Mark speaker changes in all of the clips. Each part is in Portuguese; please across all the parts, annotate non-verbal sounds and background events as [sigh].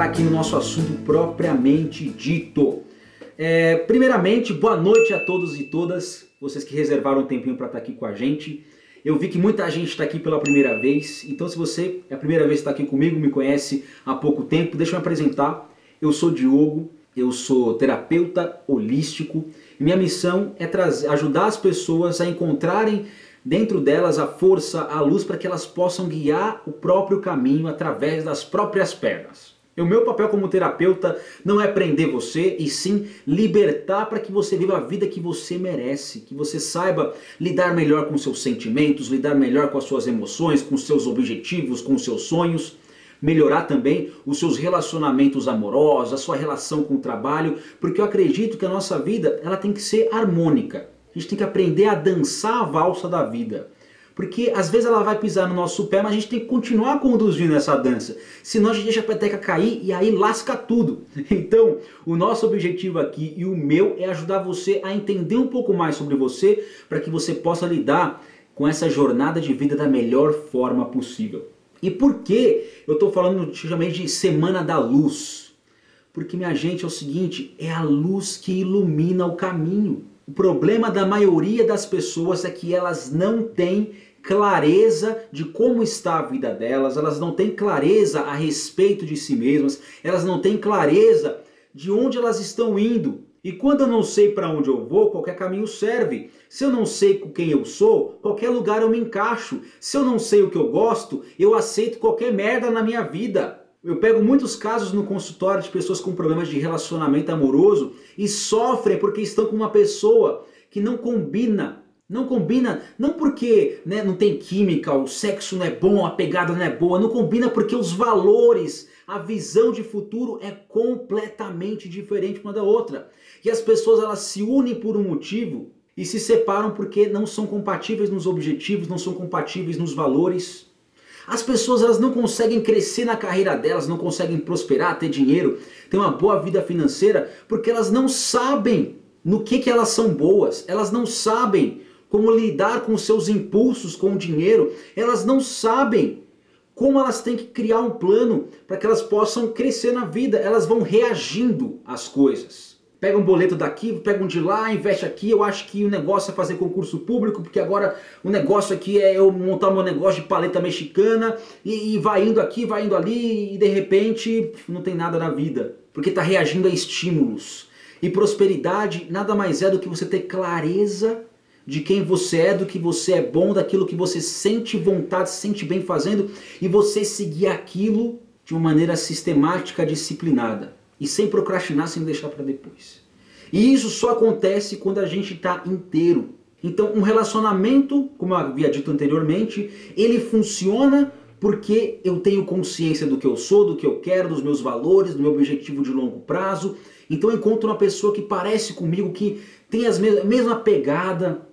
Speaker 1: entrar aqui no nosso assunto propriamente dito. É, primeiramente, boa noite a todos e todas, vocês que reservaram um tempinho para estar aqui com a gente. Eu vi que muita gente está aqui pela primeira vez, então se você é a primeira vez que está aqui comigo, me conhece há pouco tempo, deixa eu me apresentar. Eu sou Diogo, eu sou terapeuta holístico e minha missão é trazer, ajudar as pessoas a encontrarem dentro delas a força, a luz para que elas possam guiar o próprio caminho através das próprias pernas. O meu papel como terapeuta não é prender você, e sim libertar para que você viva a vida que você merece, que você saiba lidar melhor com seus sentimentos, lidar melhor com as suas emoções, com seus objetivos, com seus sonhos, melhorar também os seus relacionamentos amorosos, a sua relação com o trabalho, porque eu acredito que a nossa vida ela tem que ser harmônica. A gente tem que aprender a dançar a valsa da vida. Porque às vezes ela vai pisar no nosso pé, mas a gente tem que continuar conduzindo essa dança. Senão a gente deixa a peteca cair e aí lasca tudo. [laughs] Então, o nosso objetivo aqui e o meu é ajudar você a entender um pouco mais sobre você para que você possa lidar com essa jornada de vida da melhor forma possível. E por que eu estou falando de Semana da Luz? Porque, minha gente, é o seguinte: é a luz que ilumina o caminho. O problema da maioria das pessoas é que elas não têm clareza de como está a vida delas, elas não têm clareza a respeito de si mesmas, elas não têm clareza de onde elas estão indo. E quando eu não sei para onde eu vou, qualquer caminho serve. Se eu não sei com quem eu sou, qualquer lugar eu me encaixo. Se eu não sei o que eu gosto, eu aceito qualquer merda na minha vida. Eu pego muitos casos no consultório de pessoas com problemas de relacionamento amoroso e sofrem porque estão com uma pessoa que não combina. Não combina, não porque né, não tem química, o sexo não é bom, a pegada não é boa, não combina porque os valores, a visão de futuro é completamente diferente uma da outra. E as pessoas elas se unem por um motivo e se separam porque não são compatíveis nos objetivos, não são compatíveis nos valores. As pessoas elas não conseguem crescer na carreira delas, não conseguem prosperar, ter dinheiro, ter uma boa vida financeira, porque elas não sabem no que, que elas são boas, elas não sabem como lidar com seus impulsos com o dinheiro, elas não sabem como elas têm que criar um plano para que elas possam crescer na vida, elas vão reagindo às coisas pega um boleto daqui, pega um de lá, investe aqui. Eu acho que o negócio é fazer concurso público, porque agora o negócio aqui é eu montar meu negócio de paleta mexicana e, e vai indo aqui, vai indo ali e de repente não tem nada na vida, porque está reagindo a estímulos. E prosperidade nada mais é do que você ter clareza de quem você é, do que você é bom, daquilo que você sente vontade, se sente bem fazendo e você seguir aquilo de uma maneira sistemática, disciplinada e sem procrastinar, sem deixar para depois. E isso só acontece quando a gente está inteiro. Então, um relacionamento, como eu havia dito anteriormente, ele funciona porque eu tenho consciência do que eu sou, do que eu quero, dos meus valores, do meu objetivo de longo prazo. Então, eu encontro uma pessoa que parece comigo, que tem a mesma pegada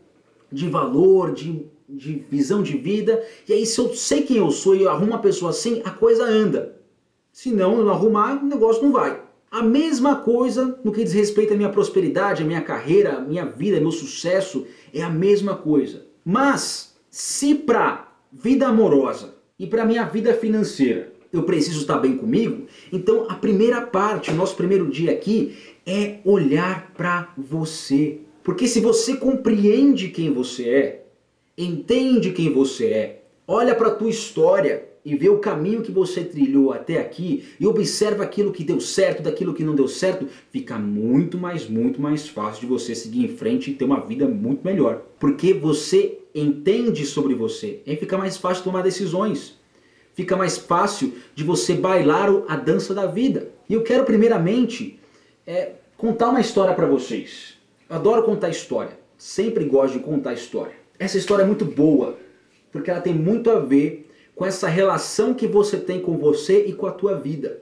Speaker 1: de valor, de, de visão de vida. E aí, se eu sei quem eu sou e eu arrumo uma pessoa assim, a coisa anda. Se não, eu não arrumar, o negócio não vai. A mesma coisa no que diz respeito à minha prosperidade, à minha carreira, à minha vida, ao meu sucesso, é a mesma coisa. Mas se para vida amorosa e para minha vida financeira eu preciso estar bem comigo, então a primeira parte, o nosso primeiro dia aqui é olhar para você. Porque se você compreende quem você é, entende quem você é, olha para a tua história, e vê o caminho que você trilhou até aqui e observa aquilo que deu certo, daquilo que não deu certo, fica muito mais, muito mais fácil de você seguir em frente e ter uma vida muito melhor. Porque você entende sobre você, aí fica mais fácil tomar decisões. Fica mais fácil de você bailar a dança da vida. E eu quero primeiramente é, contar uma história para vocês. Eu adoro contar história, sempre gosto de contar história. Essa história é muito boa, porque ela tem muito a ver com essa relação que você tem com você e com a tua vida.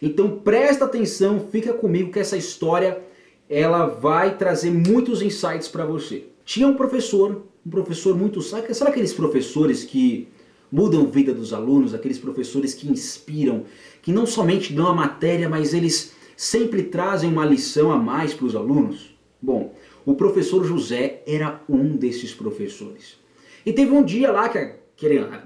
Speaker 1: Então presta atenção, fica comigo que essa história ela vai trazer muitos insights para você. Tinha um professor, um professor muito, sabe, aqueles professores que mudam a vida dos alunos, aqueles professores que inspiram, que não somente dão a matéria, mas eles sempre trazem uma lição a mais para os alunos? Bom, o professor José era um desses professores. E teve um dia lá que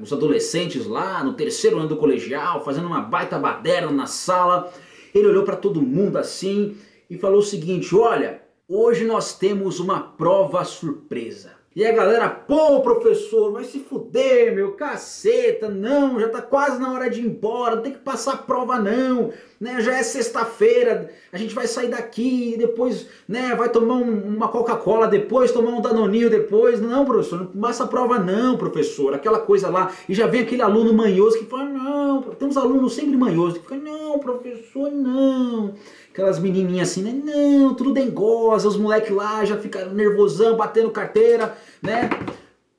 Speaker 1: os adolescentes lá no terceiro ano do colegial, fazendo uma baita baderna na sala. Ele olhou para todo mundo assim e falou o seguinte: Olha, hoje nós temos uma prova surpresa. E a galera, pô, professor, vai se fuder, meu, caceta, não, já tá quase na hora de ir embora, não tem que passar a prova não, né, já é sexta-feira, a gente vai sair daqui, depois, né, vai tomar um, uma Coca-Cola depois, tomar um Danoninho depois, não, professor, não passa a prova não, professor, aquela coisa lá, e já vem aquele aluno manhoso que fala, não, tem uns alunos sempre manhosos que ficam, não, professor, não, aquelas menininhas assim, né? Não, tudo dengosa, os moleques lá já ficaram nervosão, batendo carteira, né?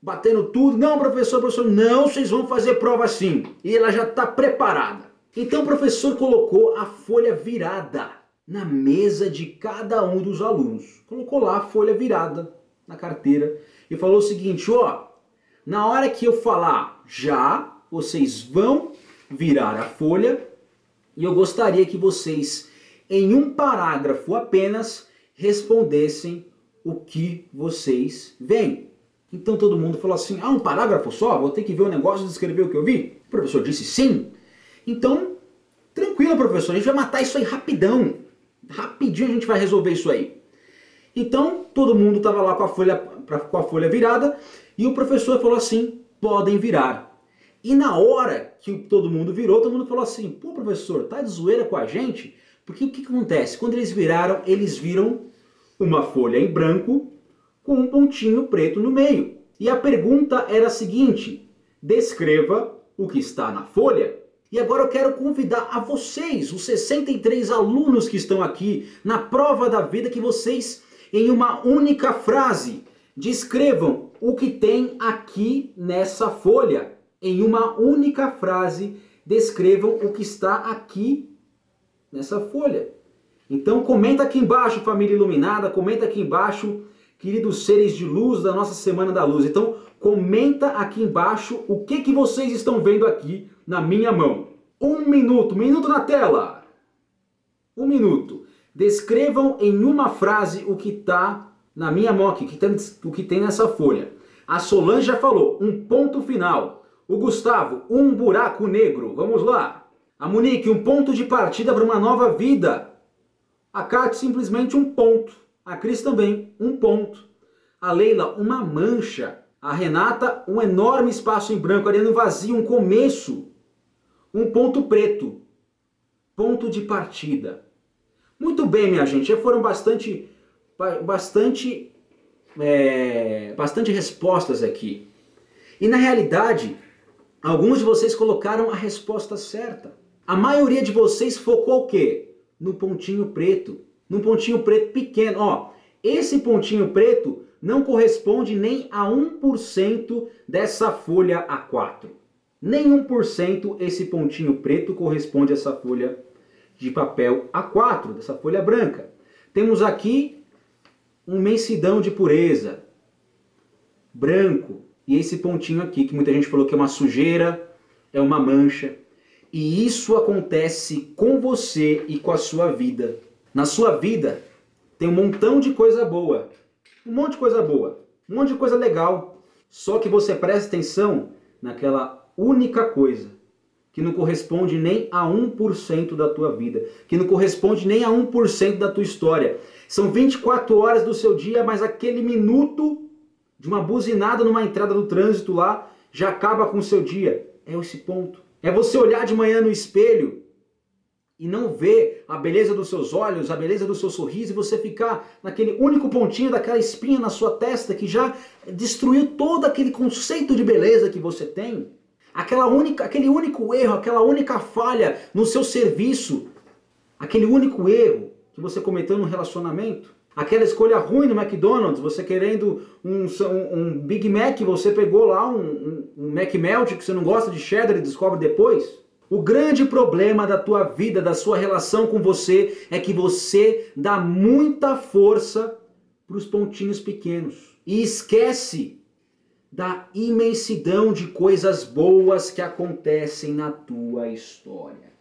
Speaker 1: Batendo tudo. Não, professor, professor, não, vocês vão fazer prova assim. E ela já está preparada. Então o professor colocou a folha virada na mesa de cada um dos alunos. Colocou lá a folha virada na carteira e falou o seguinte, ó, na hora que eu falar já, vocês vão virar a folha e eu gostaria que vocês em um parágrafo apenas, respondessem o que vocês veem. Então todo mundo falou assim: ah, um parágrafo só? Vou ter que ver o negócio e descrever o que eu vi? O professor disse sim. Então, tranquilo, professor, a gente vai matar isso aí rapidão. Rapidinho a gente vai resolver isso aí. Então, todo mundo estava lá com a, folha, com a folha virada e o professor falou assim: podem virar. E na hora que todo mundo virou, todo mundo falou assim: pô, professor, tá de zoeira com a gente? Porque o que, acontece? Quando eles viraram, eles viram uma folha em branco com um pontinho preto no meio. E a pergunta era a seguinte: descreva o que está na folha. E agora eu quero convidar a vocês, os 63 alunos que estão aqui na prova da vida, que vocês, em uma única frase, descrevam o que tem aqui nessa folha. Em uma única frase, descrevam o que está aqui nessa folha. Então comenta aqui embaixo, família iluminada, comenta aqui embaixo, queridos seres de luz da nossa Semana da Luz. Então comenta aqui embaixo o que, que vocês estão vendo aqui na minha mão. Um minuto, minuto na tela. Um minuto. Descrevam em uma frase o que está na minha mão aqui, o que tem nessa folha. A Solange já falou, um ponto final. O Gustavo, um buraco negro. Vamos lá. A Monique, um ponto de partida para uma nova vida. A Kat, simplesmente um ponto. A Cris também, um ponto. A Leila, uma mancha. A Renata, um enorme espaço em branco. A Ariane, vazio, um começo. Um ponto preto. Ponto de partida. Muito bem, minha gente. Já foram bastante, bastante, é, bastante respostas aqui. E na realidade, alguns de vocês colocaram a resposta certa. A maioria de vocês focou o quê? No pontinho preto. No pontinho preto pequeno. Ó, esse pontinho preto não corresponde nem a 1% dessa folha A4. Nem 1% esse pontinho preto corresponde a essa folha de papel A4, dessa folha branca. Temos aqui um mensidão de pureza, branco, e esse pontinho aqui, que muita gente falou que é uma sujeira, é uma mancha. E isso acontece com você e com a sua vida. Na sua vida tem um montão de coisa boa. Um monte de coisa boa. Um monte de coisa legal. Só que você presta atenção naquela única coisa que não corresponde nem a 1% da tua vida, que não corresponde nem a 1% da tua história. São 24 horas do seu dia, mas aquele minuto de uma buzinada numa entrada do trânsito lá já acaba com o seu dia. É esse ponto. É você olhar de manhã no espelho e não ver a beleza dos seus olhos, a beleza do seu sorriso e você ficar naquele único pontinho daquela espinha na sua testa que já destruiu todo aquele conceito de beleza que você tem. Aquela única, aquele único erro, aquela única falha no seu serviço, aquele único erro que você cometeu no relacionamento. Aquela escolha ruim no McDonald's, você querendo um, um, Big Mac, você pegou lá um, um, um McMelt que você não gosta de cheddar e descobre depois. O grande problema da tua vida, da sua relação com você, é que você dá muita força para os pontinhos pequenos e esquece da imensidão de coisas boas que acontecem na tua história.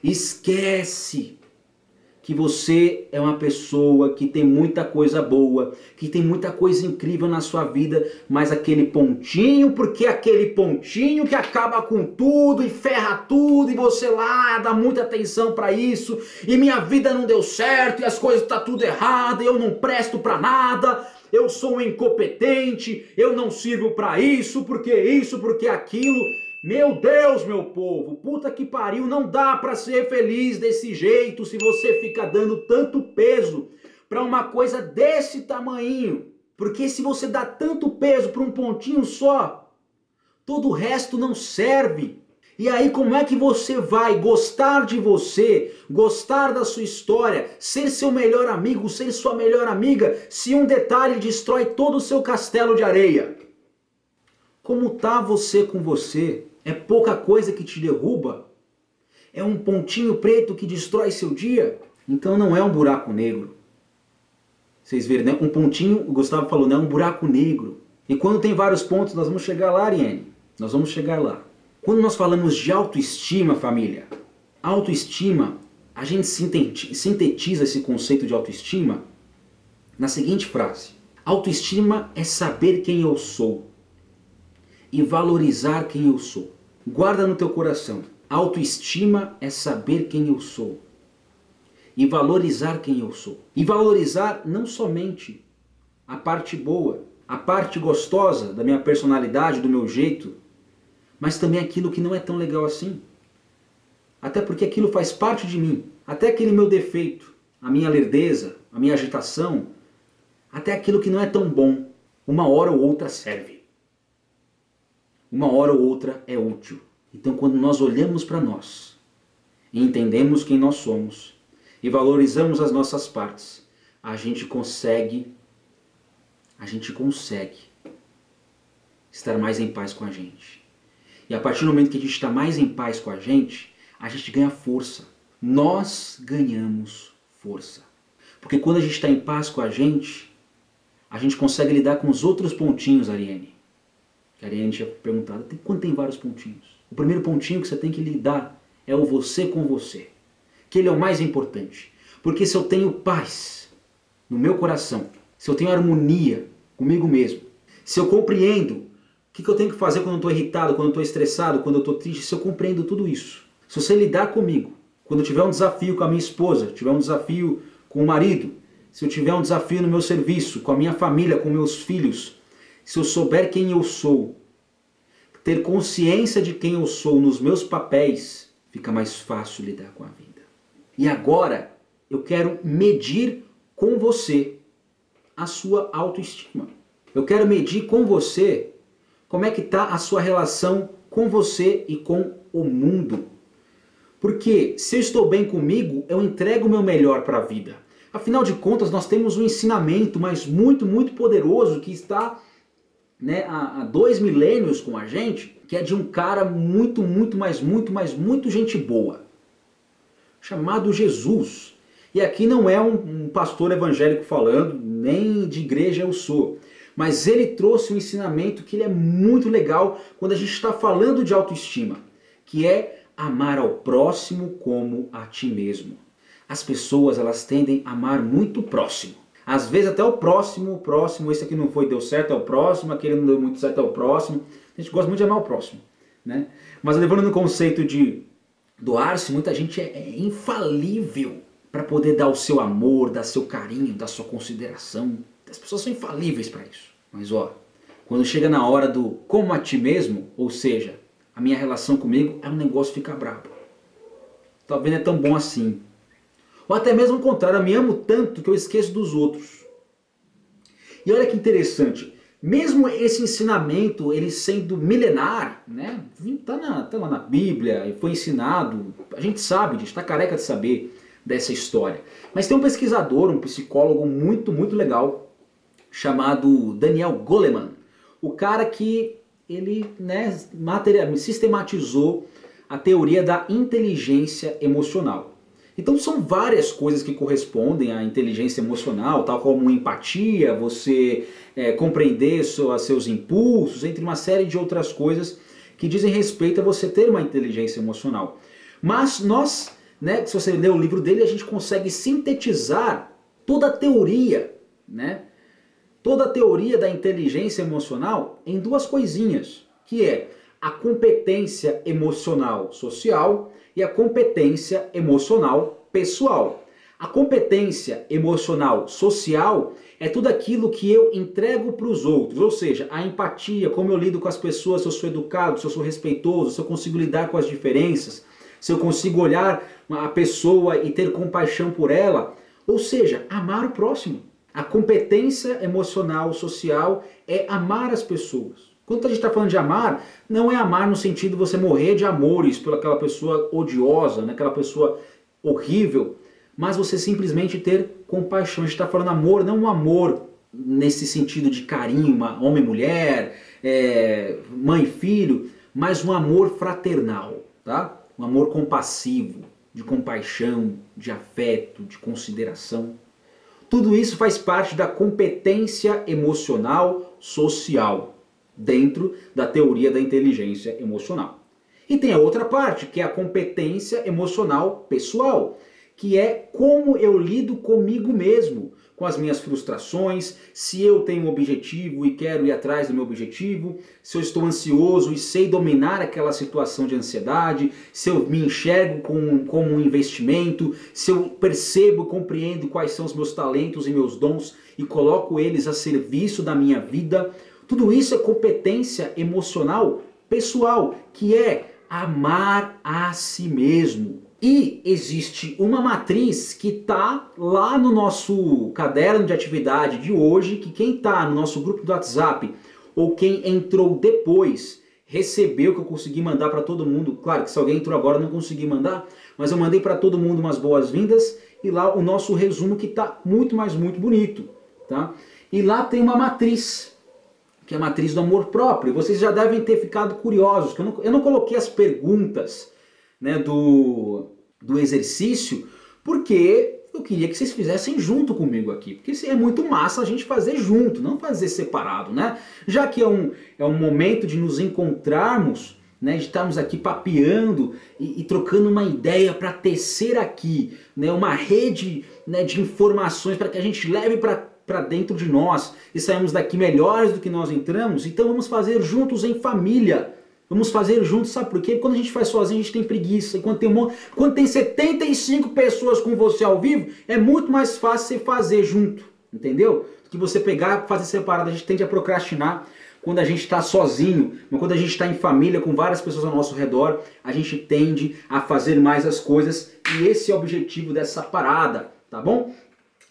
Speaker 1: Esquece que você é uma pessoa que tem muita coisa boa, que tem muita coisa incrível na sua vida, mas aquele pontinho, porque aquele pontinho que acaba com tudo e ferra tudo e você lá dá muita atenção para isso e minha vida não deu certo e as coisas tá tudo errado, e eu não presto para nada. Eu sou um incompetente, eu não sirvo para isso, porque isso, porque aquilo. Meu Deus, meu povo, puta que pariu, não dá para ser feliz desse jeito se você fica dando tanto peso para uma coisa desse tamanho. Porque se você dá tanto peso para um pontinho só, todo o resto não serve. E aí, como é que você vai gostar de você, gostar da sua história, ser seu melhor amigo, ser sua melhor amiga, se um detalhe destrói todo o seu castelo de areia? Como tá você com você? É pouca coisa que te derruba? É um pontinho preto que destrói seu dia? Então não é um buraco negro. Vocês viram, né? Um pontinho, o Gustavo falou, não é um buraco negro. E quando tem vários pontos, nós vamos chegar lá, Ariane. Nós vamos chegar lá. Quando nós falamos de autoestima, família, autoestima, a gente sintetiza esse conceito de autoestima na seguinte frase: Autoestima é saber quem eu sou e valorizar quem eu sou. Guarda no teu coração. Autoestima é saber quem eu sou e valorizar quem eu sou. E valorizar não somente a parte boa, a parte gostosa da minha personalidade, do meu jeito, mas também aquilo que não é tão legal assim. Até porque aquilo faz parte de mim, até aquele meu defeito, a minha lerdeza, a minha agitação, até aquilo que não é tão bom, uma hora ou outra serve uma hora ou outra é útil. Então, quando nós olhamos para nós e entendemos quem nós somos e valorizamos as nossas partes, a gente consegue, a gente consegue estar mais em paz com a gente. E a partir do momento que a gente está mais em paz com a gente, a gente ganha força. Nós ganhamos força. Porque quando a gente está em paz com a gente, a gente consegue lidar com os outros pontinhos, Ariane que a Ariane tinha perguntado, quando tem vários pontinhos. O primeiro pontinho que você tem que lidar é o você com você. Que ele é o mais importante. Porque se eu tenho paz no meu coração, se eu tenho harmonia comigo mesmo, se eu compreendo o que, que eu tenho que fazer quando eu estou irritado, quando eu estou estressado, quando eu estou triste, se eu compreendo tudo isso, se você lidar comigo, quando eu tiver um desafio com a minha esposa, tiver um desafio com o marido, se eu tiver um desafio no meu serviço, com a minha família, com meus filhos, se eu souber quem eu sou, ter consciência de quem eu sou nos meus papéis, fica mais fácil lidar com a vida. E agora eu quero medir com você a sua autoestima. Eu quero medir com você como é que está a sua relação com você e com o mundo. Porque se eu estou bem comigo, eu entrego o meu melhor para a vida. Afinal de contas, nós temos um ensinamento, mas muito, muito poderoso que está né, há, há dois milênios com a gente, que é de um cara muito, muito, mais, muito, mais, muito gente boa, chamado Jesus. E aqui não é um, um pastor evangélico falando, nem de igreja eu sou. Mas ele trouxe um ensinamento que ele é muito legal quando a gente está falando de autoestima, que é amar ao próximo como a ti mesmo. As pessoas elas tendem a amar muito próximo. Às vezes até o próximo, o próximo, esse aqui não foi, deu certo, é o próximo, aquele não deu muito certo, é o próximo. A gente gosta muito de amar o próximo. Né? Mas levando no conceito de doar-se, muita gente é, é infalível para poder dar o seu amor, dar seu carinho, dar sua consideração. As pessoas são infalíveis para isso. Mas ó, quando chega na hora do como a ti mesmo, ou seja, a minha relação comigo, é um negócio ficar brabo. Talvez não é tão bom assim. Ou até mesmo o contrário, eu me amo tanto que eu esqueço dos outros. E olha que interessante, mesmo esse ensinamento, ele sendo milenar, né? Tá, na, tá lá na Bíblia, foi ensinado, a gente sabe disso, está careca de saber dessa história. Mas tem um pesquisador, um psicólogo muito, muito legal, chamado Daniel Goleman. O cara que ele né, sistematizou a teoria da inteligência emocional. Então são várias coisas que correspondem à inteligência emocional, tal como empatia, você é, compreender seus impulsos, entre uma série de outras coisas que dizem respeito a você ter uma inteligência emocional. Mas nós né, se você ler o livro dele, a gente consegue sintetizar toda a teoria, né? Toda a teoria da inteligência emocional em duas coisinhas, que é a competência emocional social e a competência emocional pessoal. A competência emocional social é tudo aquilo que eu entrego para os outros, ou seja, a empatia, como eu lido com as pessoas, se eu sou educado, se eu sou respeitoso, se eu consigo lidar com as diferenças, se eu consigo olhar a pessoa e ter compaixão por ela, ou seja, amar o próximo. A competência emocional social é amar as pessoas. Quando a gente está falando de amar, não é amar no sentido de você morrer de amores pelaquela pessoa odiosa, né? pessoa horrível, mas você simplesmente ter compaixão. A gente está falando amor, não um amor nesse sentido de carinho, homem e mulher, é, mãe e filho, mas um amor fraternal, tá? Um amor compassivo, de compaixão, de afeto, de consideração. Tudo isso faz parte da competência emocional social, dentro da teoria da inteligência emocional. E tem a outra parte, que é a competência emocional pessoal, que é como eu lido comigo mesmo, com as minhas frustrações, se eu tenho um objetivo e quero ir atrás do meu objetivo, se eu estou ansioso e sei dominar aquela situação de ansiedade, se eu me enxergo como, como um investimento, se eu percebo, compreendo quais são os meus talentos e meus dons e coloco eles a serviço da minha vida. Tudo isso é competência emocional pessoal, que é amar a si mesmo. E existe uma matriz que está lá no nosso caderno de atividade de hoje, que quem está no nosso grupo do WhatsApp ou quem entrou depois recebeu que eu consegui mandar para todo mundo. Claro que se alguém entrou agora não consegui mandar, mas eu mandei para todo mundo umas boas-vindas e lá o nosso resumo que está muito mais muito bonito, tá? E lá tem uma matriz que é a matriz do amor próprio. Vocês já devem ter ficado curiosos, que eu não, eu não coloquei as perguntas né, do, do exercício, porque eu queria que vocês fizessem junto comigo aqui, porque é muito massa a gente fazer junto, não fazer separado, né? Já que é um, é um momento de nos encontrarmos, né, de estarmos aqui papeando e, e trocando uma ideia para tecer aqui, né, uma rede né, de informações para que a gente leve para dentro de nós e saímos daqui melhores do que nós entramos, então vamos fazer juntos em família. Vamos fazer juntos, sabe por quê? Quando a gente faz sozinho, a gente tem preguiça. E quando tem, um, quando tem 75 pessoas com você ao vivo, é muito mais fácil você fazer junto, entendeu? Do que você pegar fazer separado. A gente tende a procrastinar quando a gente está sozinho, mas quando a gente está em família com várias pessoas ao nosso redor, a gente tende a fazer mais as coisas e esse é o objetivo dessa parada, tá bom?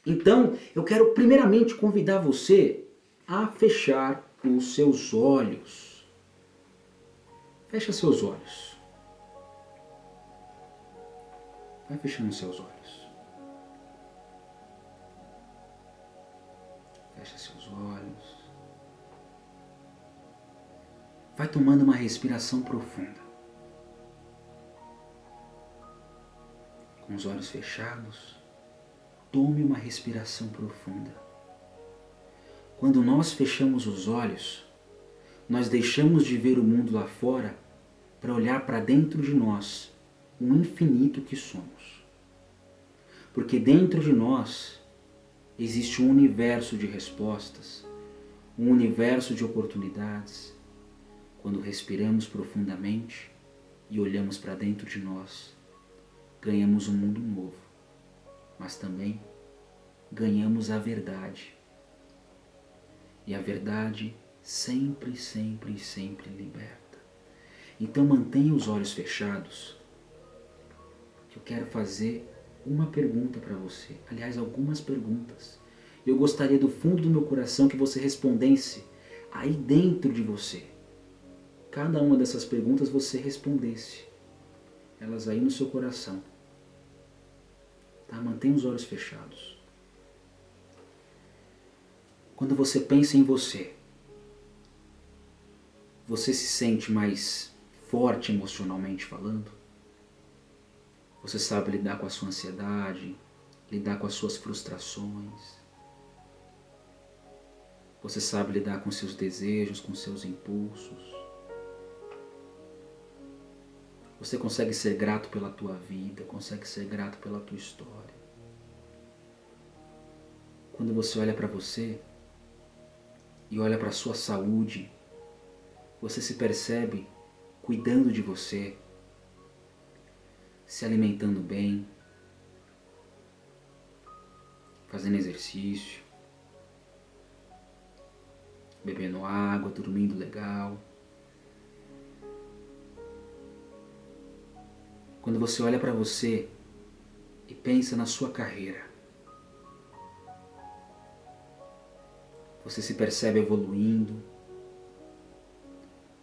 Speaker 1: Então, eu quero primeiramente convidar você a fechar os seus olhos. Fecha seus olhos. Vai fechando seus olhos. Fecha seus olhos. Vai tomando uma respiração profunda. Com os olhos fechados, tome uma respiração profunda. Quando nós fechamos os olhos, nós deixamos de ver o mundo lá fora para olhar para dentro de nós, o infinito que somos. Porque dentro de nós existe um universo de respostas, um universo de oportunidades. Quando respiramos profundamente e olhamos para dentro de nós, ganhamos um mundo novo, mas também ganhamos a verdade. E a verdade sempre, sempre, sempre liberta. Então mantenha os olhos fechados, eu quero fazer uma pergunta para você. Aliás, algumas perguntas. Eu gostaria do fundo do meu coração que você respondesse aí dentro de você. Cada uma dessas perguntas você respondesse. Elas aí no seu coração. Tá? Mantenha os olhos fechados. Quando você pensa em você, você se sente mais forte emocionalmente falando? Você sabe lidar com a sua ansiedade, lidar com as suas frustrações? Você sabe lidar com seus desejos, com seus impulsos? Você consegue ser grato pela tua vida, consegue ser grato pela tua história. Quando você olha para você e olha para a sua saúde, você se percebe cuidando de você, se alimentando bem, fazendo exercício, bebendo água, dormindo legal. Quando você olha para você e pensa na sua carreira, você se percebe evoluindo,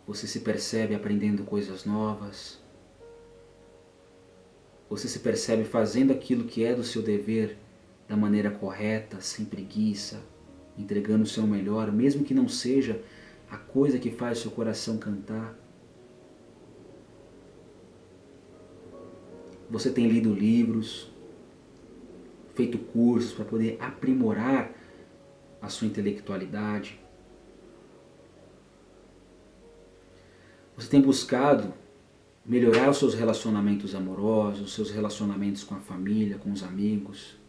Speaker 1: você se percebe aprendendo coisas novas, você se percebe fazendo aquilo que é do seu dever da maneira correta, sem preguiça, entregando o seu melhor, mesmo que não seja a coisa que faz seu coração cantar. Você tem lido livros, feito cursos para poder aprimorar a sua intelectualidade. Você tem buscado melhorar os seus relacionamentos amorosos, os seus relacionamentos com a família, com os amigos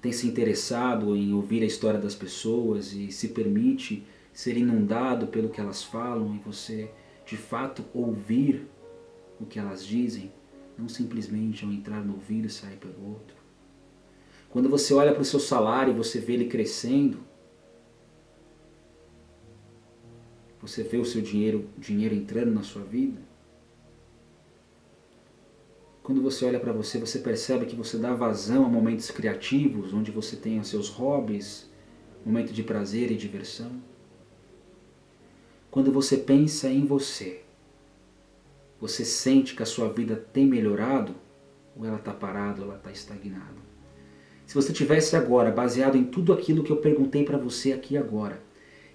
Speaker 1: tem se interessado em ouvir a história das pessoas e se permite ser inundado pelo que elas falam e você de fato ouvir o que elas dizem, não simplesmente ao entrar no ouvido e sair pelo outro. Quando você olha para o seu salário e você vê ele crescendo, você vê o seu dinheiro, dinheiro entrando na sua vida, quando você olha para você, você percebe que você dá vazão a momentos criativos, onde você tem os seus hobbies, momento de prazer e diversão. Quando você pensa em você, você sente que a sua vida tem melhorado ou ela está parada ou ela está estagnada? Se você tivesse agora, baseado em tudo aquilo que eu perguntei para você aqui agora,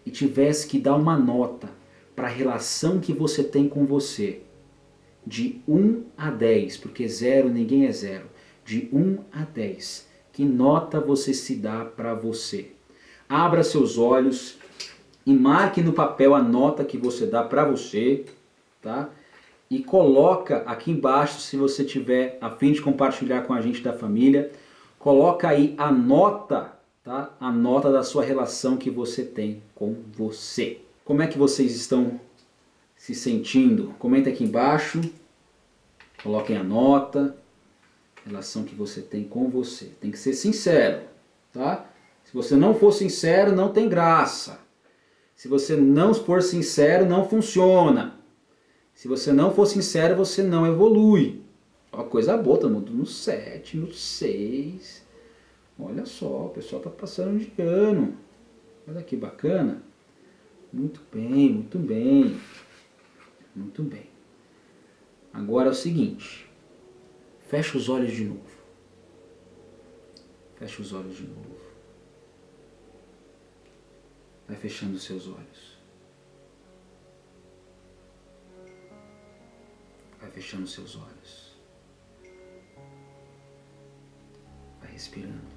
Speaker 1: e tivesse que dar uma nota para a relação que você tem com você, de 1 a 10, porque zero ninguém é zero, de 1 a 10, que nota você se dá para você? Abra seus olhos e marque no papel a nota que você dá para você, tá? E coloca aqui embaixo, se você tiver a fim de compartilhar com a gente da família, coloca aí a nota, tá? A nota da sua relação que você tem com você. Como é que vocês estão se sentindo? Comenta aqui embaixo. Coloquem a nota, relação que você tem com você. Tem que ser sincero, tá? Se você não for sincero, não tem graça. Se você não for sincero, não funciona. Se você não for sincero, você não evolui. Ó, coisa boa, todo mundo no 7, no 6. Olha só, o pessoal tá passando de ano. Olha que bacana. Muito bem, muito bem. Muito bem. Agora é o seguinte. Fecha os olhos de novo. Fecha os olhos de novo. Vai fechando os seus olhos. Vai fechando seus olhos. Vai respirando.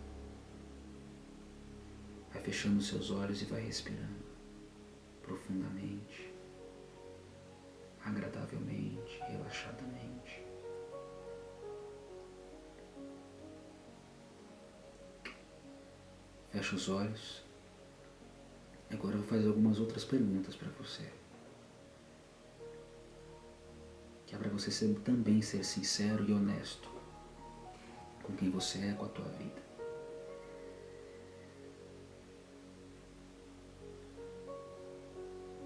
Speaker 1: Vai fechando seus olhos e vai respirando profundamente agradavelmente, relaxadamente. Fecha os olhos. Agora eu vou fazer algumas outras perguntas para você. Você ser, também ser sincero e honesto com quem você é, com a tua vida.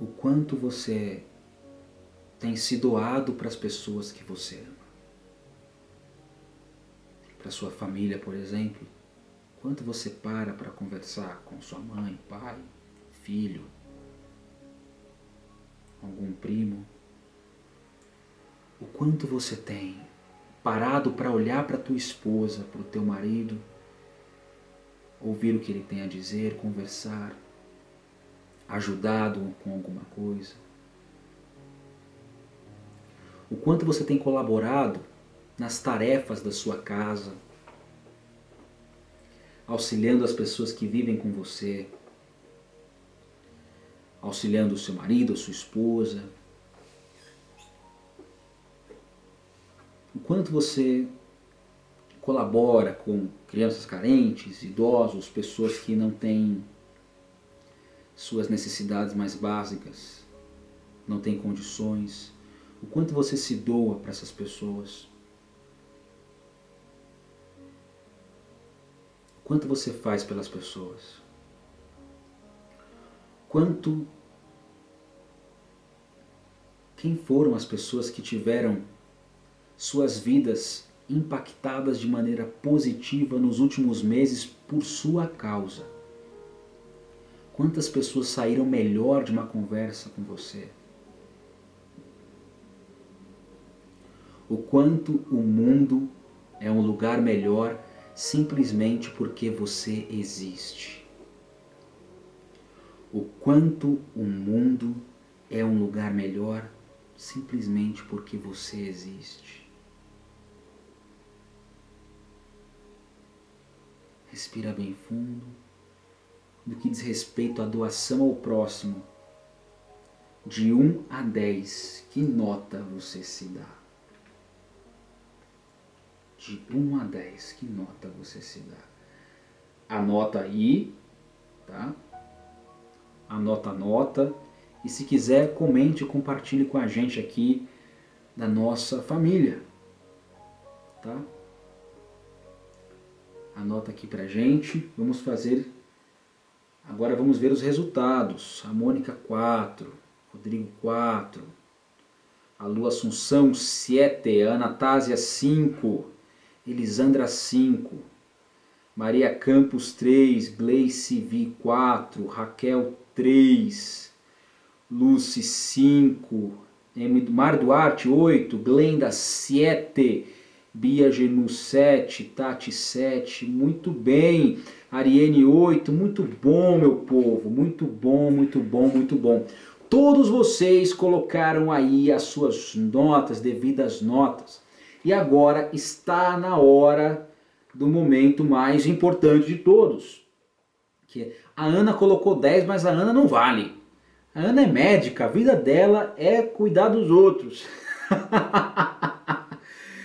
Speaker 1: O quanto você tem se doado para as pessoas que você ama. Para sua família, por exemplo, quanto você para para conversar com sua mãe, pai, filho, algum primo? O quanto você tem parado para olhar para tua esposa, para o teu marido, ouvir o que ele tem a dizer, conversar, ajudado com alguma coisa? o quanto você tem colaborado nas tarefas da sua casa, auxiliando as pessoas que vivem com você, auxiliando o seu marido, a sua esposa, o quanto você colabora com crianças carentes, idosos, pessoas que não têm suas necessidades mais básicas, não têm condições, o quanto você se doa para essas pessoas. O quanto você faz pelas pessoas. Quanto quem foram as pessoas que tiveram suas vidas impactadas de maneira positiva nos últimos meses por sua causa? Quantas pessoas saíram melhor de uma conversa com você? O quanto o mundo é um lugar melhor simplesmente porque você existe. O quanto o mundo é um lugar melhor simplesmente porque você existe. Respira bem fundo. No que diz respeito à doação ao próximo, de 1 a 10, que nota você se dá? De 1 a 10, que nota você se dá? Anota aí, tá? Anota nota e se quiser, comente e compartilhe com a gente aqui da nossa família. Tá? Anota aqui pra gente. Vamos fazer. Agora vamos ver os resultados. A Mônica 4, Rodrigo 4, a Lu Assunção 7, a Anatásia 5, Elisandra 5, Maria Campos 3, Gleice V 4, Raquel 3, Lucy 5, Mar Duarte 8, Glenda 7, Bia Genu 7, Tati 7, muito bem. Ariane 8, muito bom, meu povo, muito bom, muito bom, muito bom. Todos vocês colocaram aí as suas notas, devidas notas. E agora está na hora do momento mais importante de todos. Que a Ana colocou 10, mas a Ana não vale. A Ana é médica, a vida dela é cuidar dos outros. [laughs]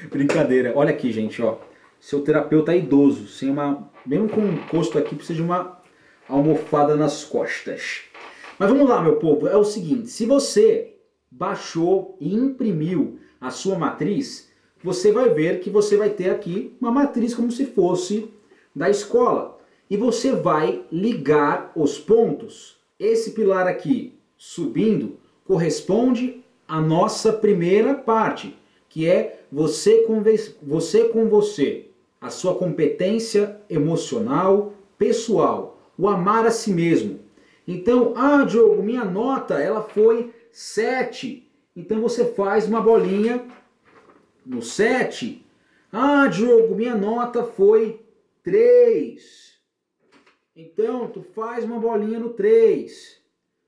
Speaker 1: Brincadeira. Olha aqui, gente, ó. Seu terapeuta é idoso, sem uma, mesmo com um encosto aqui, precisa de uma almofada nas costas. Mas vamos lá, meu povo. É o seguinte, se você baixou e imprimiu a sua matriz, você vai ver que você vai ter aqui uma matriz como se fosse da escola. E você vai ligar os pontos. Esse pilar aqui subindo corresponde à nossa primeira parte, que é você com você, com você a sua competência emocional, pessoal, o amar a si mesmo. Então, ah, Diogo, minha nota ela foi 7. Então você faz uma bolinha no 7. Ah, Diogo, minha nota foi 3. Então, tu faz uma bolinha no 3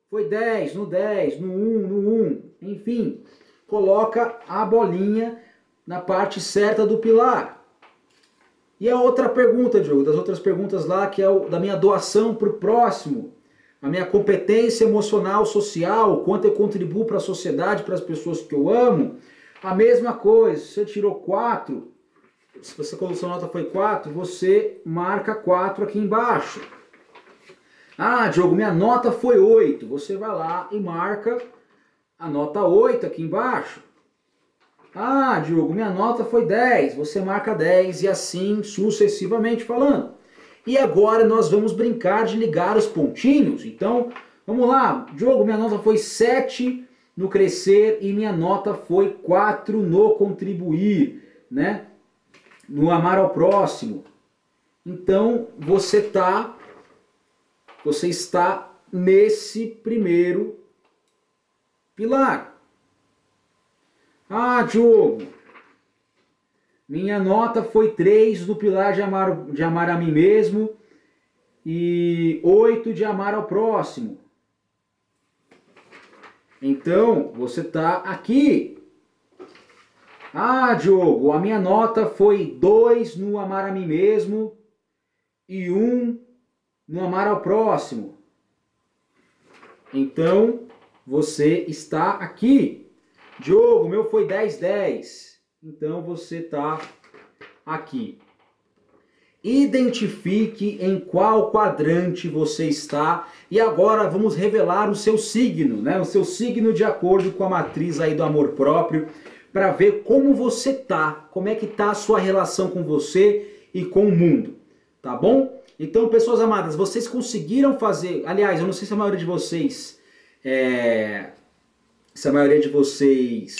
Speaker 1: foi 10, no 10, no 1, no 1, enfim, coloca a bolinha na parte certa do pilar. E a outra pergunta, Diogo, das outras perguntas lá, que é o, da minha doação para o próximo, a minha competência emocional, social, quanto eu contribuo para a sociedade, para as pessoas que eu amo, a mesma coisa, você tirou 4, se você colocou sua nota foi 4, você marca 4 aqui embaixo. Ah, Diogo, minha nota foi 8. Você vai lá e marca a nota 8 aqui embaixo. Ah, Diogo, minha nota foi 10. Você marca 10 e assim sucessivamente falando. E agora nós vamos brincar de ligar os pontinhos. Então, vamos lá. Diogo, minha nota foi 7 no crescer e minha nota foi 4 no contribuir, né? No amar ao próximo. Então, você está você está nesse primeiro pilar. Ah, Diogo, minha nota foi 3 no pilar de amar, de amar a mim mesmo e 8 de amar ao próximo. Então, você está aqui. Ah, Diogo, a minha nota foi 2 no amar a mim mesmo e 1 no amar ao próximo. Então, você está aqui. Diogo, meu foi 10, 10. Então você está aqui. Identifique em qual quadrante você está e agora vamos revelar o seu signo, né? O seu signo de acordo com a matriz aí do amor próprio, para ver como você tá, como é que tá a sua relação com você e com o mundo, tá bom? Então, pessoas amadas, vocês conseguiram fazer? Aliás, eu não sei se a maioria de vocês, é, se a maioria de vocês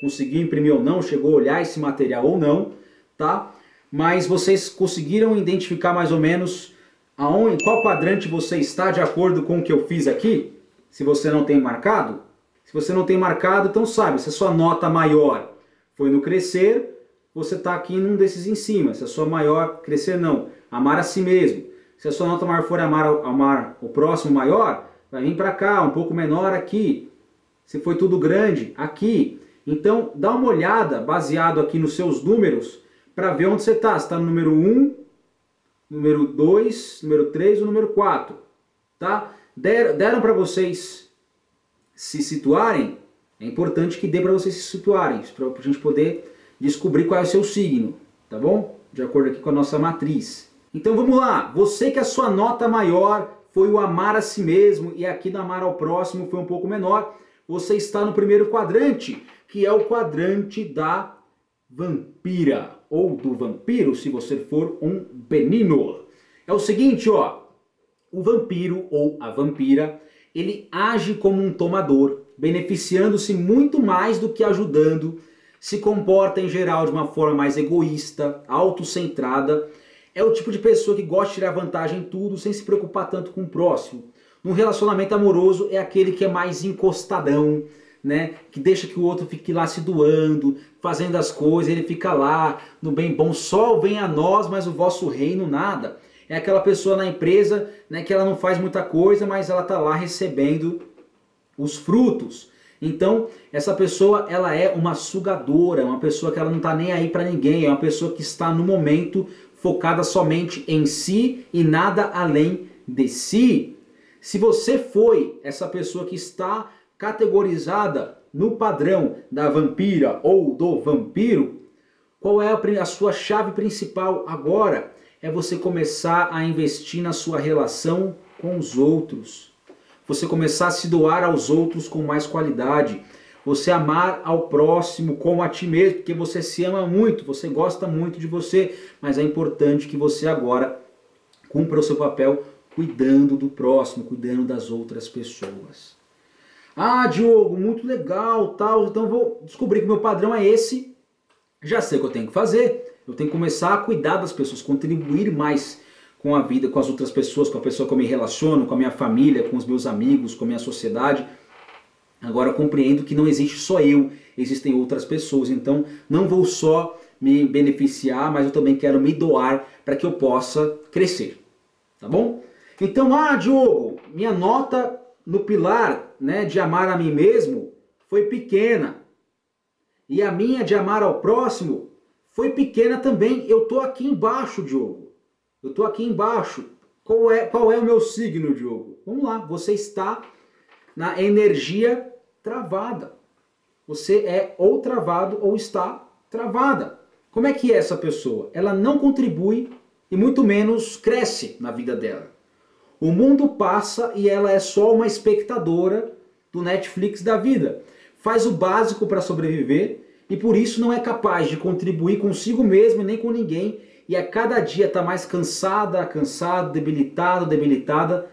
Speaker 1: conseguiu imprimir ou não, chegou a olhar esse material ou não, tá? Mas vocês conseguiram identificar mais ou menos aonde, qual quadrante você está de acordo com o que eu fiz aqui? Se você não tem marcado? Se você não tem marcado, então sabe, se a sua nota maior foi no crescer, você está aqui num desses em cima. Se a sua maior crescer, não. Amar a si mesmo. Se a sua nota maior for amar, amar o próximo maior, vai vir para cá, um pouco menor aqui. Se foi tudo grande, aqui. Então, dá uma olhada, baseado aqui nos seus números, para ver onde você está. Você está no número 1, número 2, número 3 ou número 4. Tá? Der, deram para vocês se situarem? É importante que dê para vocês se situarem, para a gente poder descobrir qual é o seu signo, tá bom? De acordo aqui com a nossa matriz. Então vamos lá, você que a sua nota maior foi o amar a si mesmo e aqui no amar ao próximo foi um pouco menor, você está no primeiro quadrante, que é o quadrante da vampira ou do vampiro, se você for um benino. É o seguinte, ó, o vampiro ou a vampira, ele age como um tomador, beneficiando-se muito mais do que ajudando, se comporta em geral de uma forma mais egoísta, autocentrada, é o tipo de pessoa que gosta de tirar vantagem em tudo sem se preocupar tanto com o próximo. No relacionamento amoroso é aquele que é mais encostadão, né? Que deixa que o outro fique lá se doando, fazendo as coisas, ele fica lá no bem bom, sol vem a nós, mas o vosso reino nada. É aquela pessoa na empresa, né, que ela não faz muita coisa, mas ela tá lá recebendo os frutos. Então, essa pessoa, ela é uma sugadora, uma pessoa que ela não tá nem aí para ninguém, é uma pessoa que está no momento focada somente em si e nada além de si. Se você foi essa pessoa que está categorizada no padrão da vampira ou do vampiro, qual é a sua chave principal agora? É você começar a investir na sua relação com os outros. Você começar a se doar aos outros com mais qualidade. Você amar ao próximo como a ti mesmo, porque você se ama muito, você gosta muito de você, mas é importante que você agora cumpra o seu papel cuidando do próximo, cuidando das outras pessoas. Ah, Diogo, muito legal, tal. Então vou descobrir que meu padrão é esse. Já sei o que eu tenho que fazer. Eu tenho que começar a cuidar das pessoas, contribuir mais com a vida, com as outras pessoas, com a pessoa que eu me relaciono, com a minha família, com os meus amigos, com a minha sociedade. Agora compreendo que não existe só eu, existem outras pessoas. Então não vou só me beneficiar, mas eu também quero me doar para que eu possa crescer. Tá bom? Então, ah, Diogo, minha nota no pilar né, de amar a mim mesmo foi pequena. E a minha de amar ao próximo foi pequena também. Eu estou aqui embaixo, Diogo. Eu estou aqui embaixo. Qual é, qual é o meu signo, Diogo? Vamos lá, você está na energia travada. Você é ou travado ou está travada. Como é que é essa pessoa? Ela não contribui e muito menos cresce na vida dela. O mundo passa e ela é só uma espectadora do Netflix da vida. Faz o básico para sobreviver e por isso não é capaz de contribuir consigo mesmo nem com ninguém e a cada dia está mais cansada, cansado, debilitado, debilitada,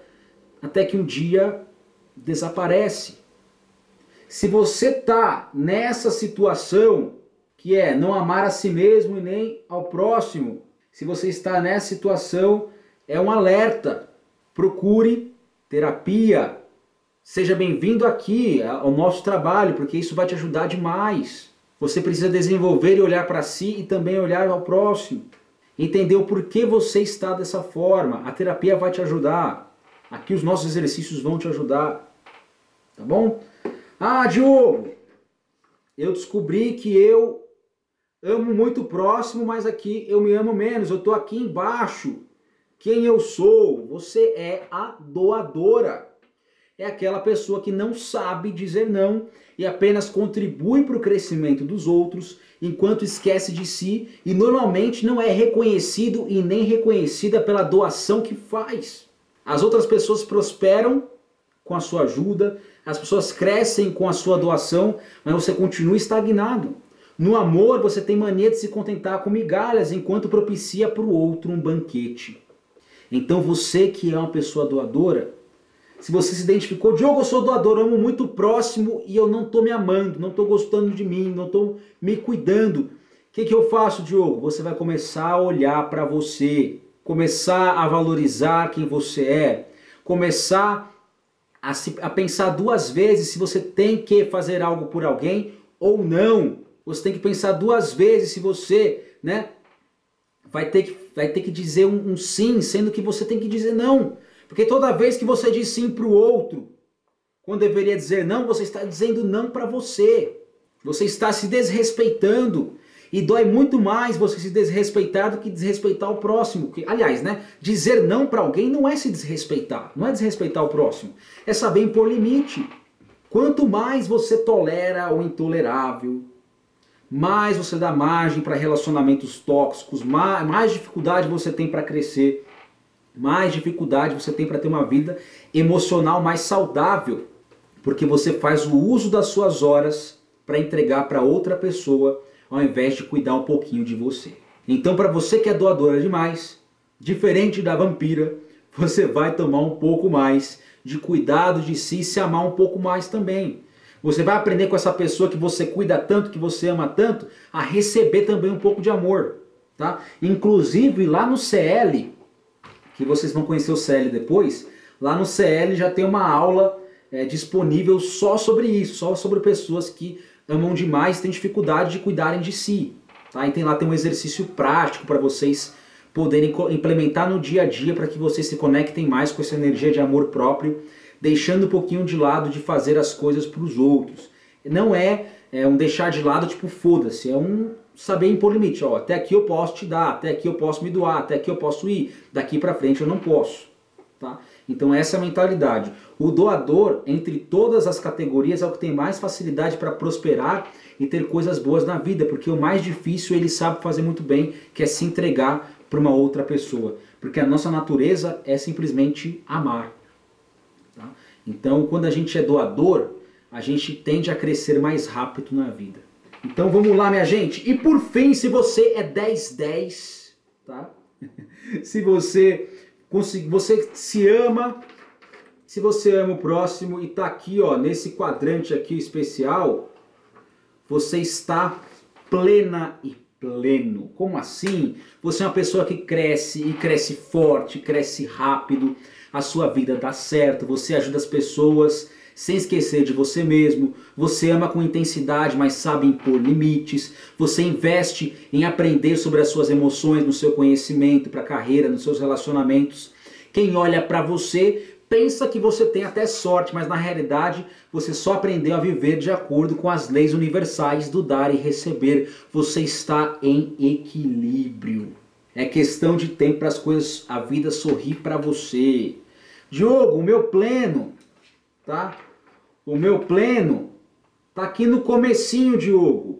Speaker 1: até que um dia desaparece. Se você está nessa situação que é não amar a si mesmo e nem ao próximo, se você está nessa situação, é um alerta procure terapia. Seja bem-vindo aqui ao nosso trabalho, porque isso vai te ajudar demais. Você precisa desenvolver e olhar para si e também olhar ao próximo. Entender o porquê você está dessa forma. A terapia vai te ajudar. Aqui os nossos exercícios vão te ajudar. Tá bom? Ah, Diogo, eu descobri que eu amo muito próximo, mas aqui eu me amo menos. Eu estou aqui embaixo quem eu sou. Você é a doadora. é aquela pessoa que não sabe dizer não e apenas contribui para o crescimento dos outros, enquanto esquece de si e normalmente não é reconhecido e nem reconhecida pela doação que faz. As outras pessoas prosperam com a sua ajuda, as pessoas crescem com a sua doação, mas você continua estagnado. No amor, você tem mania de se contentar com migalhas enquanto propicia para o outro um banquete. Então você que é uma pessoa doadora, se você se identificou, Diogo, eu sou doador, eu amo muito próximo e eu não estou me amando, não estou gostando de mim, não estou me cuidando. O que, que eu faço, Diogo? Você vai começar a olhar para você, começar a valorizar quem você é, começar a, se, a pensar duas vezes se você tem que fazer algo por alguém ou não. Você tem que pensar duas vezes se você, né, vai ter que, vai ter que dizer um, um sim, sendo que você tem que dizer não. Porque toda vez que você diz sim para o outro, quando deveria dizer não, você está dizendo não para você. Você está se desrespeitando. E dói muito mais você se desrespeitar do que desrespeitar o próximo. Que, aliás, né, dizer não para alguém não é se desrespeitar, não é desrespeitar o próximo. É saber impor limite. Quanto mais você tolera o intolerável, mais você dá margem para relacionamentos tóxicos, mais, mais dificuldade você tem para crescer mais dificuldade você tem para ter uma vida emocional mais saudável, porque você faz o uso das suas horas para entregar para outra pessoa, ao invés de cuidar um pouquinho de você. Então, para você que é doadora demais, diferente da vampira, você vai tomar um pouco mais de cuidado de si e se amar um pouco mais também. Você vai aprender com essa pessoa que você cuida tanto, que você ama tanto, a receber também um pouco de amor. Tá? Inclusive lá no CL, que vocês vão conhecer o CL depois, lá no CL já tem uma aula é, disponível só sobre isso, só sobre pessoas que amam demais têm dificuldade de cuidarem de si. Tá? E tem lá tem um exercício prático para vocês poderem implementar no dia a dia para que vocês se conectem mais com essa energia de amor próprio, deixando um pouquinho de lado de fazer as coisas para os outros. Não é, é um deixar de lado tipo foda-se, é um saber impor limite. Ó, até aqui eu posso te dar, até aqui eu posso me doar, até aqui eu posso ir, daqui para frente eu não posso. Tá? Então essa é a mentalidade. O doador, entre todas as categorias, é o que tem mais facilidade para prosperar e ter coisas boas na vida, porque o mais difícil ele sabe fazer muito bem, que é se entregar para uma outra pessoa. Porque a nossa natureza é simplesmente amar. Tá? Então quando a gente é doador, a gente tende a crescer mais rápido na vida. Então vamos lá, minha gente. E por fim, se você é 10-10, tá? [laughs] se você você se ama, se você ama o próximo e tá aqui, ó, nesse quadrante aqui especial, você está plena e pleno. Como assim? Você é uma pessoa que cresce e cresce forte, cresce rápido, a sua vida dá certo, você ajuda as pessoas sem esquecer de você mesmo, você ama com intensidade, mas sabe impor limites, você investe em aprender sobre as suas emoções, no seu conhecimento, para a carreira, nos seus relacionamentos. Quem olha para você pensa que você tem até sorte, mas na realidade você só aprendeu a viver de acordo com as leis universais do dar e receber. Você está em equilíbrio. É questão de tempo para as coisas, a vida sorrir para você. Diogo, o meu pleno, tá? O meu pleno tá aqui no comecinho, Diogo.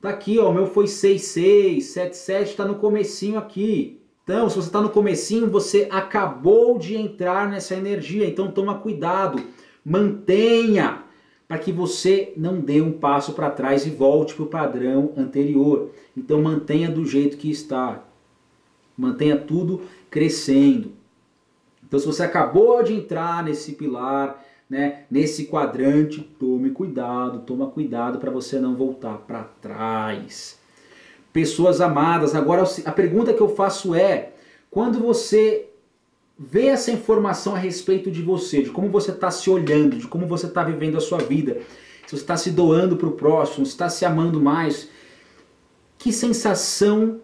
Speaker 1: Tá aqui, ó, o meu foi 66, 77, tá no comecinho aqui. Então, se você está no comecinho, você acabou de entrar nessa energia, então toma cuidado, mantenha para que você não dê um passo para trás e volte para o padrão anterior. Então mantenha do jeito que está. Mantenha tudo crescendo. Então se você acabou de entrar nesse pilar, né, nesse quadrante, tome cuidado, toma cuidado para você não voltar para trás. Pessoas amadas, agora a pergunta que eu faço é: quando você vê essa informação a respeito de você, de como você está se olhando, de como você está vivendo a sua vida, se você está se doando para o próximo, se está se amando mais, que sensação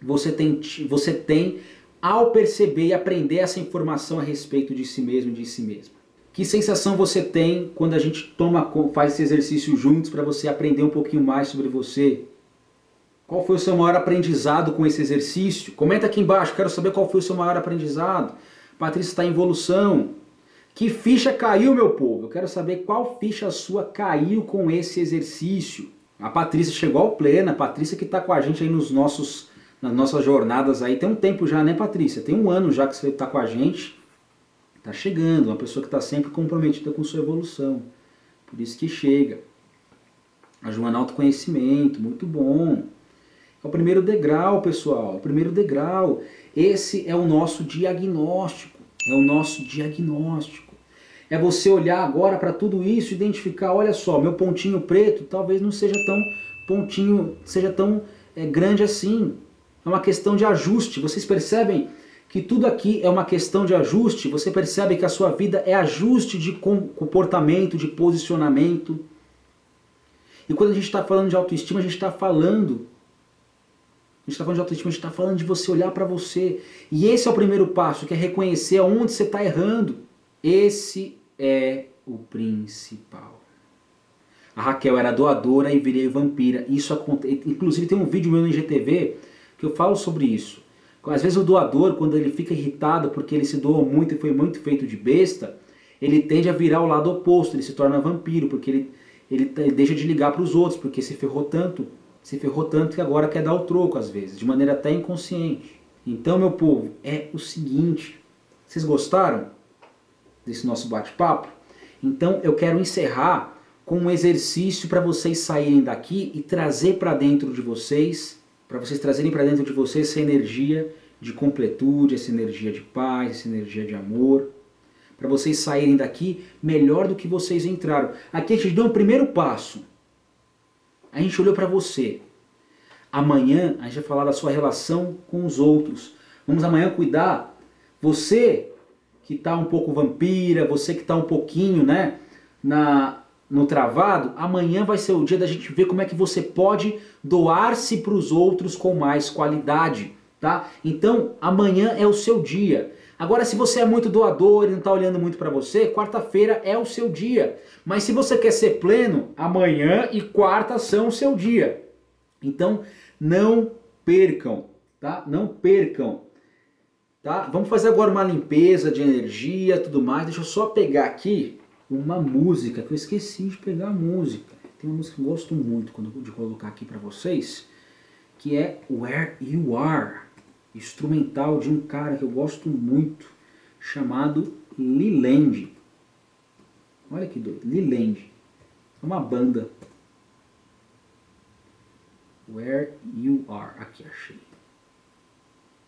Speaker 1: você tem, você tem ao perceber e aprender essa informação a respeito de si mesmo e de si mesma? Que sensação você tem quando a gente toma, faz esse exercício juntos para você aprender um pouquinho mais sobre você? Qual foi o seu maior aprendizado com esse exercício? Comenta aqui embaixo, quero saber qual foi o seu maior aprendizado. Patrícia está em evolução. Que ficha caiu, meu povo? Eu quero saber qual ficha sua caiu com esse exercício. A Patrícia chegou ao pleno, a Patrícia que está com a gente aí nos nossos, nas nossas jornadas aí. Tem um tempo já, né, Patrícia? Tem um ano já que você está com a gente. Está chegando, uma pessoa que está sempre comprometida com sua evolução. Por isso que chega. A Joana Autoconhecimento, muito bom. É o primeiro degrau, pessoal. É o primeiro degrau. Esse é o nosso diagnóstico. É o nosso diagnóstico. É você olhar agora para tudo isso, identificar, olha só, meu pontinho preto talvez não seja tão pontinho, seja tão é, grande assim. É uma questão de ajuste. Vocês percebem que tudo aqui é uma questão de ajuste? Você percebe que a sua vida é ajuste de comportamento, de posicionamento. E quando a gente está falando de autoestima, a gente está falando a gente está falando de autoestima, a gente está falando de você olhar para você. E esse é o primeiro passo, que é reconhecer aonde você está errando. Esse é o principal. A Raquel era doadora e virei vampira. Isso acontece. Inclusive tem um vídeo meu no IGTV que eu falo sobre isso. Às vezes o doador, quando ele fica irritado porque ele se doou muito e foi muito feito de besta, ele tende a virar o lado oposto, ele se torna vampiro, porque ele, ele, deixa de ligar para os outros, porque se ferrou tanto se ferrou tanto que agora quer dar o troco às vezes, de maneira até inconsciente. Então, meu povo, é o seguinte: vocês gostaram desse nosso bate-papo? Então, eu quero encerrar com um exercício para vocês saírem daqui e trazer para dentro de vocês, para vocês trazerem para dentro de vocês essa energia de completude, essa energia de paz, essa energia de amor, para vocês saírem daqui melhor do que vocês entraram. Aqui a gente deu um primeiro passo a gente olhou para você. Amanhã a gente vai falar da sua relação com os outros. Vamos amanhã cuidar. Você que está um pouco vampira, você que está um pouquinho, né, na no travado, amanhã vai ser o dia da gente ver como é que você pode doar-se para os outros com mais qualidade, tá? Então, amanhã é o seu dia. Agora, se você é muito doador e não está olhando muito para você, quarta-feira é o seu dia. Mas se você quer ser pleno, amanhã e quarta são o seu dia. Então, não percam, tá? Não percam. Tá? Vamos fazer agora uma limpeza de energia, tudo mais. Deixa eu só pegar aqui uma música que eu esqueci de pegar a música. Tem uma música que eu gosto muito quando de colocar aqui para vocês, que é Where You Are instrumental de um cara que eu gosto muito, chamado Liland. Olha que doido, Liland. É uma banda. Where You Are. Aqui, achei.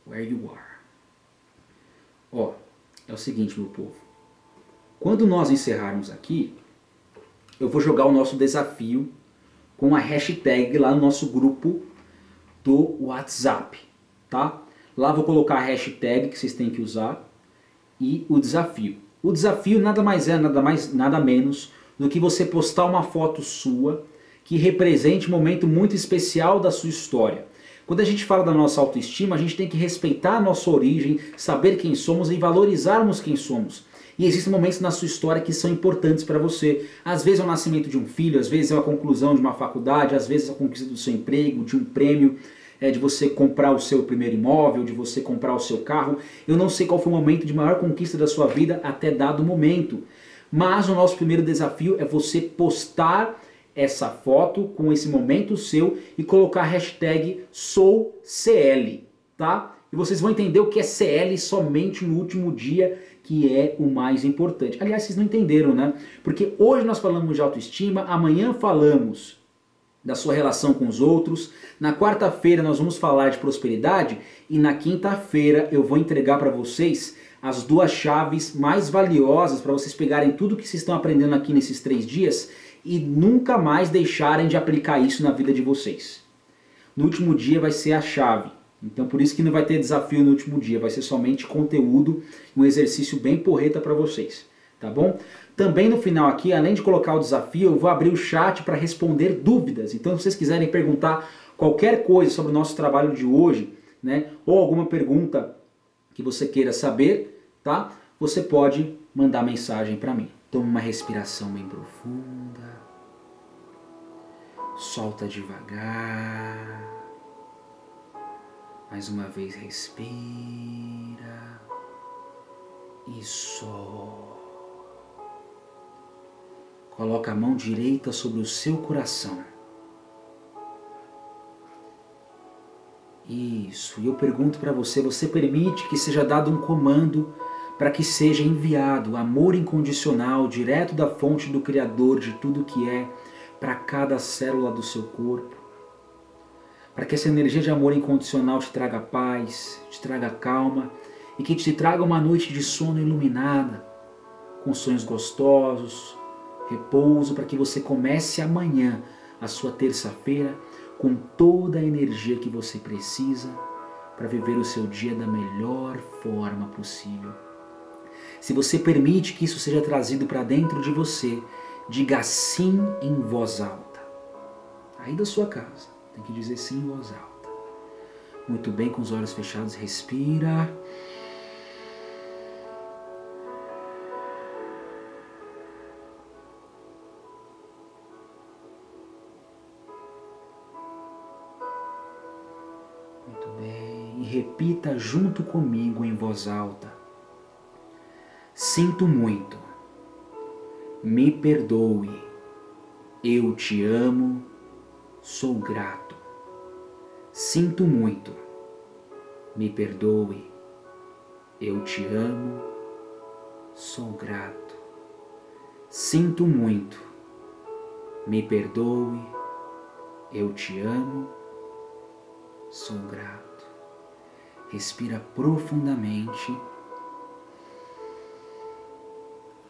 Speaker 1: Where You Are. Ó, é o seguinte, meu povo. Quando nós encerrarmos aqui, eu vou jogar o nosso desafio com a hashtag lá no nosso grupo do WhatsApp, tá? Lá vou colocar a hashtag que vocês têm que usar e o desafio. O desafio nada mais é, nada mais, nada menos do que você postar uma foto sua que represente um momento muito especial da sua história. Quando a gente fala da nossa autoestima, a gente tem que respeitar a nossa origem, saber quem somos e valorizarmos quem somos. E existem momentos na sua história que são importantes para você. Às vezes é o nascimento de um filho, às vezes é a conclusão de uma faculdade, às vezes é a conquista do seu emprego, de um prêmio é, de você comprar o seu primeiro imóvel, de você comprar o seu carro. Eu não sei qual foi o momento de maior conquista da sua vida até dado momento. Mas o nosso primeiro desafio é você postar essa foto com esse momento seu e colocar a hashtag SouCL, tá? E vocês vão entender o que é CL somente no último dia, que é o mais importante. Aliás, vocês não entenderam, né? Porque hoje nós falamos de autoestima, amanhã falamos da sua relação com os outros. Na quarta-feira nós vamos falar de prosperidade e na quinta-feira eu vou entregar para vocês as duas chaves mais valiosas para vocês pegarem tudo que vocês estão aprendendo aqui nesses três dias e nunca mais deixarem de aplicar isso na vida de vocês. No último dia vai ser a chave. Então por isso que não vai ter desafio no último dia, vai ser somente conteúdo, um exercício bem porreta para vocês, tá bom? Também no final aqui, além de colocar o desafio, eu vou abrir o chat para responder dúvidas. Então, se vocês quiserem perguntar qualquer coisa sobre o nosso trabalho de hoje, né, ou alguma pergunta que você queira saber, tá? Você pode mandar mensagem para mim. Toma uma respiração bem profunda. Solta devagar. Mais uma vez respira e solta. Coloca a mão direita sobre o seu coração. Isso. E eu pergunto para você: você permite que seja dado um comando para que seja enviado amor incondicional direto da fonte do Criador de tudo que é para cada célula do seu corpo? Para que essa energia de amor incondicional te traga paz, te traga calma e que te traga uma noite de sono iluminada, com sonhos gostosos, repouso, para que você comece amanhã, a sua terça-feira, com toda a energia que você precisa para viver o seu dia da melhor forma possível. Se você permite que isso seja trazido para dentro de você, diga sim em voz alta. Aí da sua casa, tem que dizer sim em voz alta. Muito bem, com os olhos fechados, respira. Muito bem. E repita junto comigo em voz alta. Sinto muito. Me perdoe. Eu te amo. Sou grato. Sinto muito. Me perdoe. Eu te amo. Sou grato. Sinto muito. Me perdoe. Eu te amo sou grato. Respira profundamente.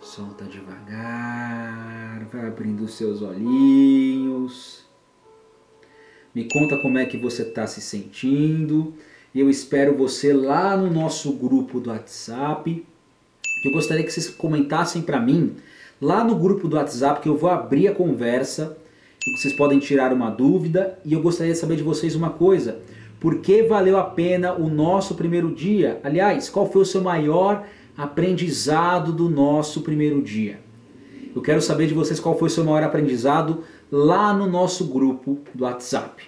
Speaker 1: Solta devagar, vai abrindo seus olhinhos. Me conta como é que você está se sentindo. Eu espero você lá no nosso grupo do WhatsApp. Eu gostaria que vocês comentassem para mim lá no grupo do WhatsApp que eu vou abrir a conversa vocês podem tirar uma dúvida e eu gostaria de saber de vocês uma coisa. Por que valeu a pena o nosso primeiro dia? Aliás, qual foi o seu maior aprendizado do nosso primeiro dia? Eu quero saber de vocês qual foi o seu maior aprendizado lá no nosso grupo do WhatsApp.